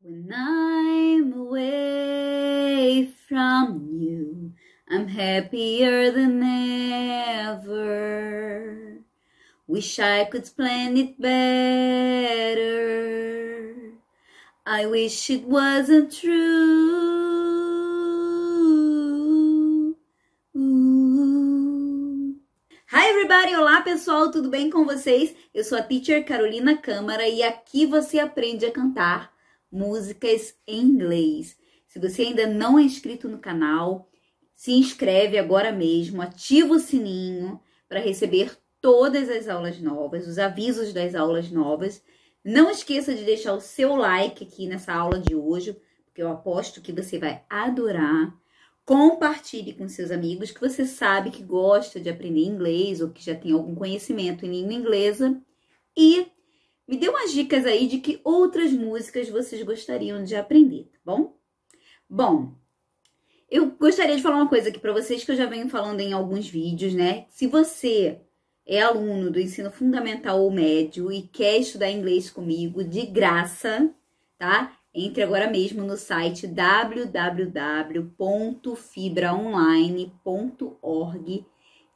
When I'm away from you, I'm happier than ever. Wish I could plan it better. I wish it wasn't true. Hi everybody! Olá pessoal, tudo bem com vocês? Eu sou a teacher Carolina Câmara e aqui você aprende a cantar músicas em inglês. Se você ainda não é inscrito no canal, se inscreve agora mesmo, ativa o sininho para receber todas as aulas novas, os avisos das aulas novas. Não esqueça de deixar o seu like aqui nessa aula de hoje, porque eu aposto que você vai adorar. Compartilhe com seus amigos que você sabe que gosta de aprender inglês ou que já tem algum conhecimento em língua inglesa. E me dê umas dicas aí de que outras músicas vocês gostariam de aprender, tá bom? Bom, eu gostaria de falar uma coisa aqui para vocês que eu já venho falando em alguns vídeos, né? Se você é aluno do ensino fundamental ou médio e quer estudar inglês comigo de graça, tá? Entre agora mesmo no site www.fibraonline.org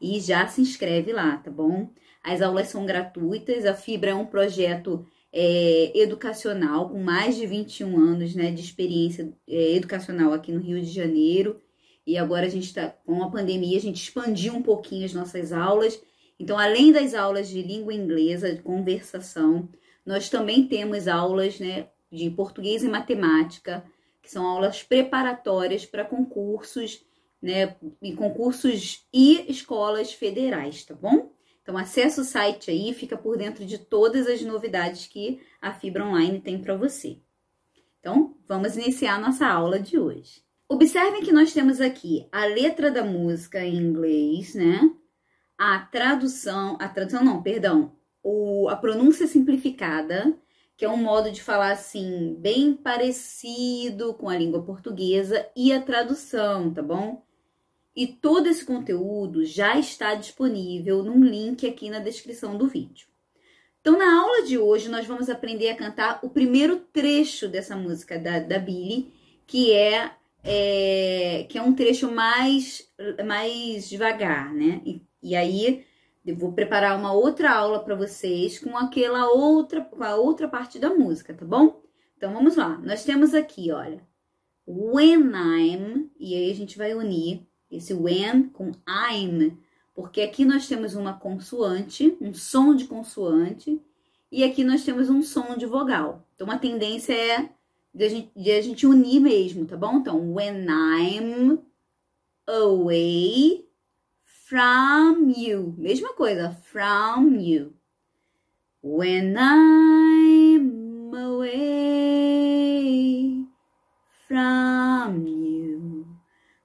e já se inscreve lá, tá bom? As aulas são gratuitas, a Fibra é um projeto é, educacional com mais de 21 anos né, de experiência é, educacional aqui no Rio de Janeiro. E agora a gente está, com a pandemia, a gente expandiu um pouquinho as nossas aulas. Então, além das aulas de língua inglesa, de conversação, nós também temos aulas né, de português e matemática, que são aulas preparatórias para concursos, né, em concursos e escolas federais, tá bom? Então, acesse o site aí, fica por dentro de todas as novidades que a Fibra Online tem para você. Então, vamos iniciar nossa aula de hoje. Observem que nós temos aqui a letra da música em inglês, né? A tradução, a tradução não, perdão, o, a pronúncia simplificada, que é um modo de falar assim, bem parecido com a língua portuguesa, e a tradução, tá bom? E todo esse conteúdo já está disponível num link aqui na descrição do vídeo. Então, na aula de hoje, nós vamos aprender a cantar o primeiro trecho dessa música da, da Billy, que é, é, que é um trecho mais, mais devagar, né? E, e aí, eu vou preparar uma outra aula para vocês com aquela outra, com a outra parte da música, tá bom? Então, vamos lá. Nós temos aqui, olha, When I'm, e aí a gente vai unir esse when com I'm, porque aqui nós temos uma consoante, um som de consoante, e aqui nós temos um som de vogal. Então, a tendência é de a gente, de a gente unir mesmo, tá bom? Então, when I'm away from you. Mesma coisa, from you. When I'm away from you.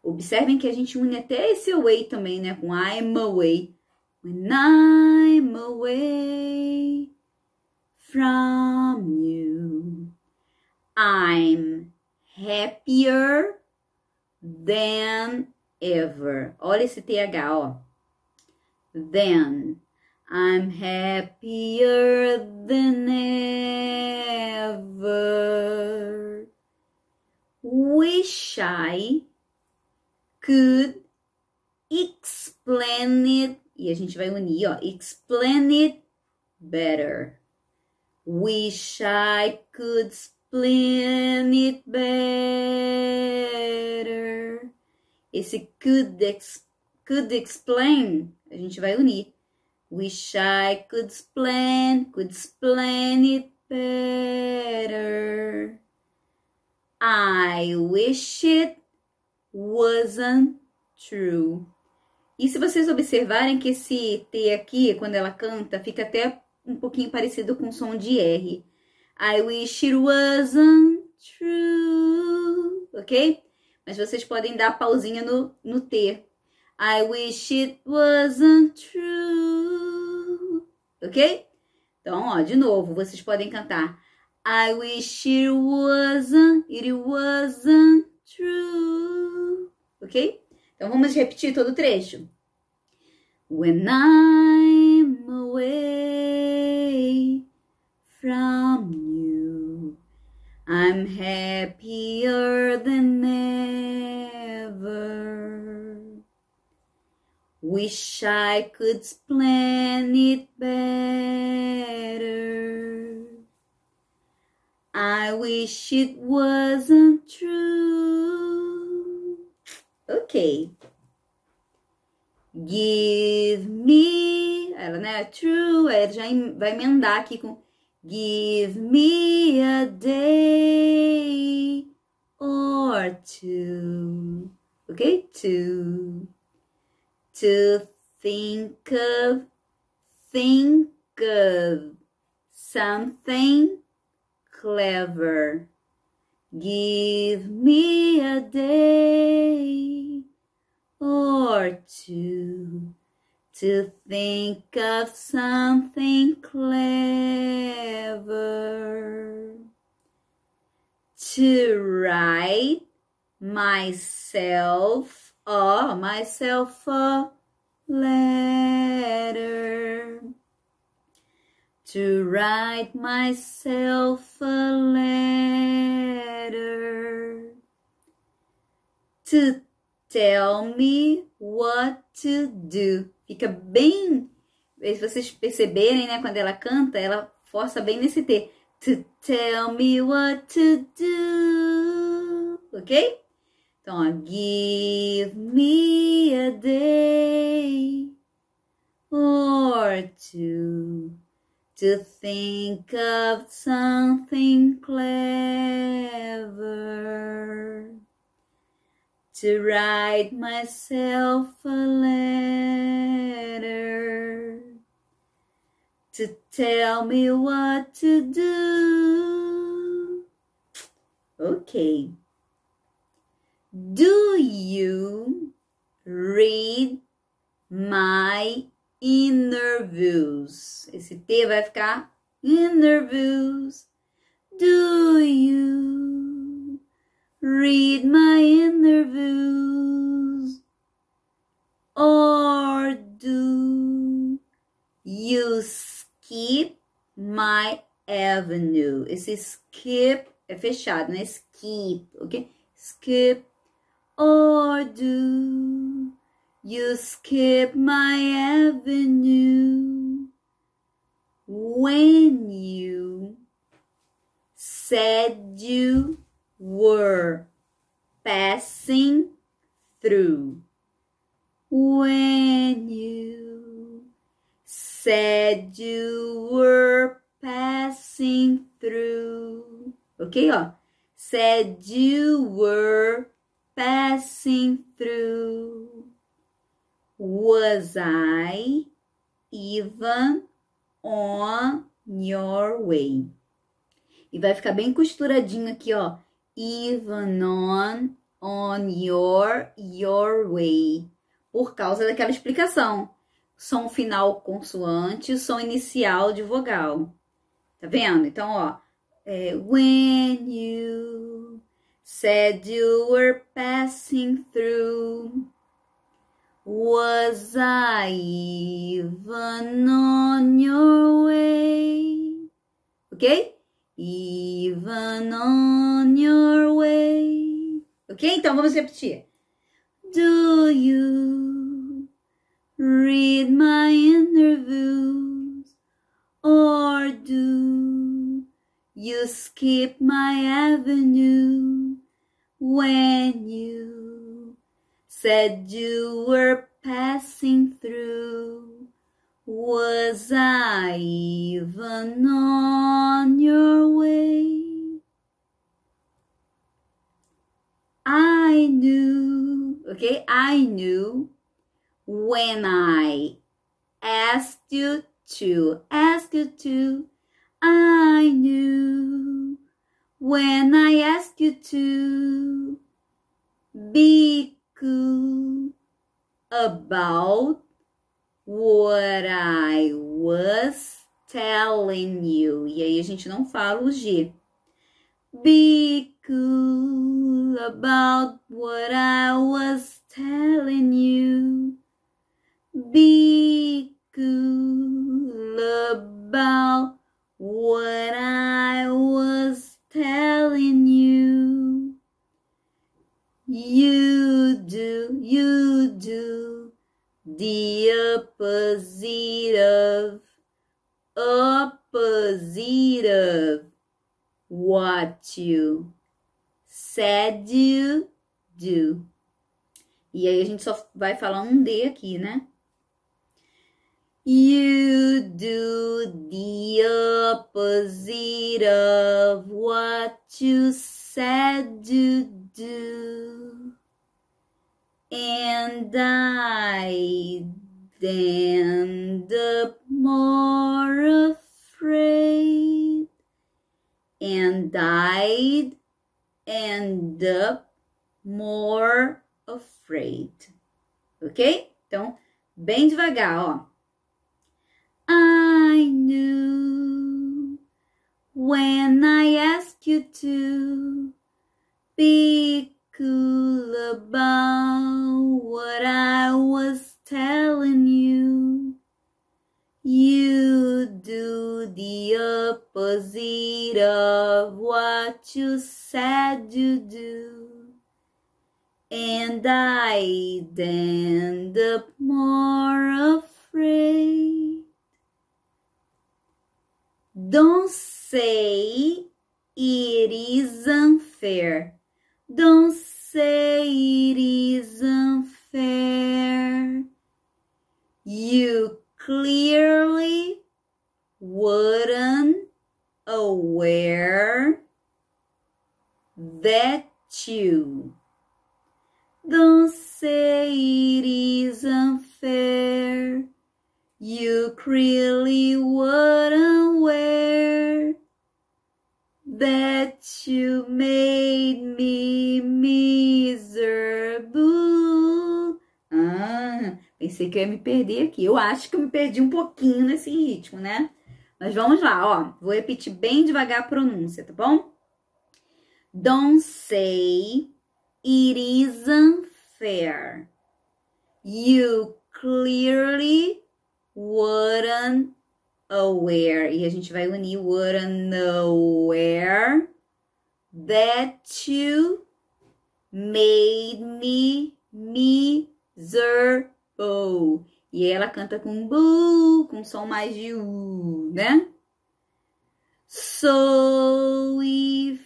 Observem que a gente une até esse away também, né? Com I'm away. When I'm away from you, I'm happier than ever. Olha esse TH, ó. Then I'm happier than ever. Wish I could explain it. E a gente vai unir, ó. Explain it better. Wish I could explain it better. Esse could, ex, could explain, a gente vai unir. Wish I could explain, could explain it better. I wish it wasn't true. E se vocês observarem que esse T aqui, quando ela canta, fica até um pouquinho parecido com o som de R. I wish it wasn't true, ok? Mas vocês podem dar pausinha no, no T. I wish it wasn't true, ok? Então, ó, de novo, vocês podem cantar I wish it wasn't, it wasn't true. Ok? Então vamos repetir todo o trecho. When I'm away from you, I'm happier than ever. Wish I could plan it better. I wish it wasn't true. Ok. Give me. Ela, né? True. Aí já vai emendar aqui com Give me a day or two. Ok? Two. To think of, think of something clever. Give me a day or two to think of something clever. To write myself, oh, myself a letter to write myself a letter to tell me what to do. Fica bem, se vocês perceberem, né, quando ela canta, ela força bem nesse T. To tell me what to do. OK? Então, ó, give me a day or two to think of something clever, to write myself a letter, to tell me what to do. Okay. Do you read my interviews. Esse T vai ficar interviews. Do you read my interviews? Or do you skip my avenue? Esse skip é fechado, né? Skip, ok? Skip. Or do you skip my avenue when you said you were passing through. When you said you were passing through. Ok, ó. Said you were passing through. Was I even on your way? E vai ficar bem costuradinho aqui, ó. Even on, on your, your way. Por causa daquela explicação. Som final consoante, som inicial de vogal. Tá vendo? Então, ó. É, when you said you were passing through. Was I even on your way? Ok? Even on your way. Ok? Então vamos repetir. Do you read my interviews? Or do you skip my avenue when you said you were passing through. Was I even on your way? I knew, okay, I knew when I asked you to, ask you to, I knew when I asked you to be about what I was telling you. E aí a gente não fala o G. Be cool about what I was telling you. Be cool about what I the opposite of opposite of what you said you do. E aí a gente só vai falar um D aqui, né? You do the opposite of what you said you do. And I end up more afraid. And I'd end up more afraid. Ok? Então, bem devagar, ó. I knew when I asked you to be cool about what I was telling you. You do the opposite of what you said you do. And I'd end up more afraid. Don't say it is unfair. Don't say it is unfair. You clearly wouldn't aware that you don't say it is unfair. You clearly wouldn't aware that you made me miserable. Ah, pensei que eu ia me perder aqui. Eu acho que eu me perdi um pouquinho nesse ritmo, né? Mas vamos lá, ó. Vou repetir bem devagar a pronúncia, tá bom? Don't say it is unfair. You clearly wouldn't aware. E a gente vai unir wouldn't aware that you made me miserable. E ela canta com bu, com som mais de u, né? So if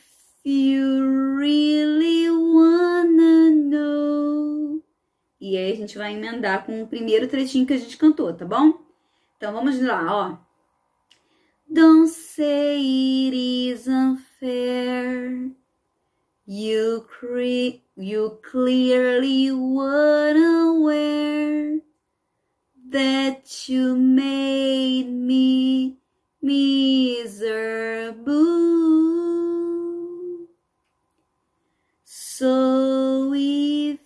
you really wanna know. E aí a gente vai emendar com o primeiro trechinho que a gente cantou, tá bom? Então vamos lá, ó. Don't say it is unfair. You, cre you clearly weren't aware that you made me miserable. So if,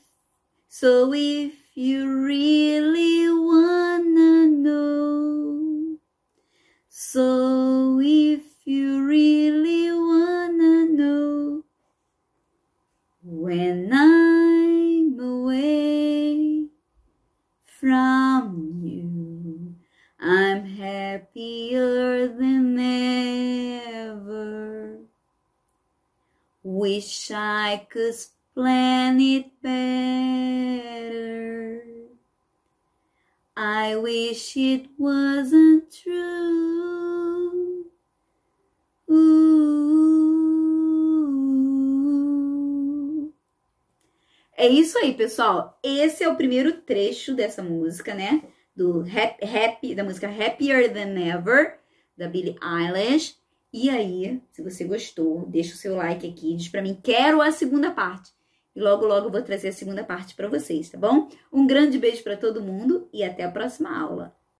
so if you really so if you really wanna know, when I'm away from you, I'm happier than ever. Wish I could plan it better. I wish it wasn't true. Ooh. É isso aí, pessoal. Esse é o primeiro trecho dessa música, né? Do rap, rap, da música Happier Than Ever, da Billie Eilish. E aí, se você gostou, deixa o seu like aqui, diz pra mim, quero a segunda parte. E logo, logo eu vou trazer a segunda parte para vocês, tá bom? Um grande beijo para todo mundo e até a próxima aula.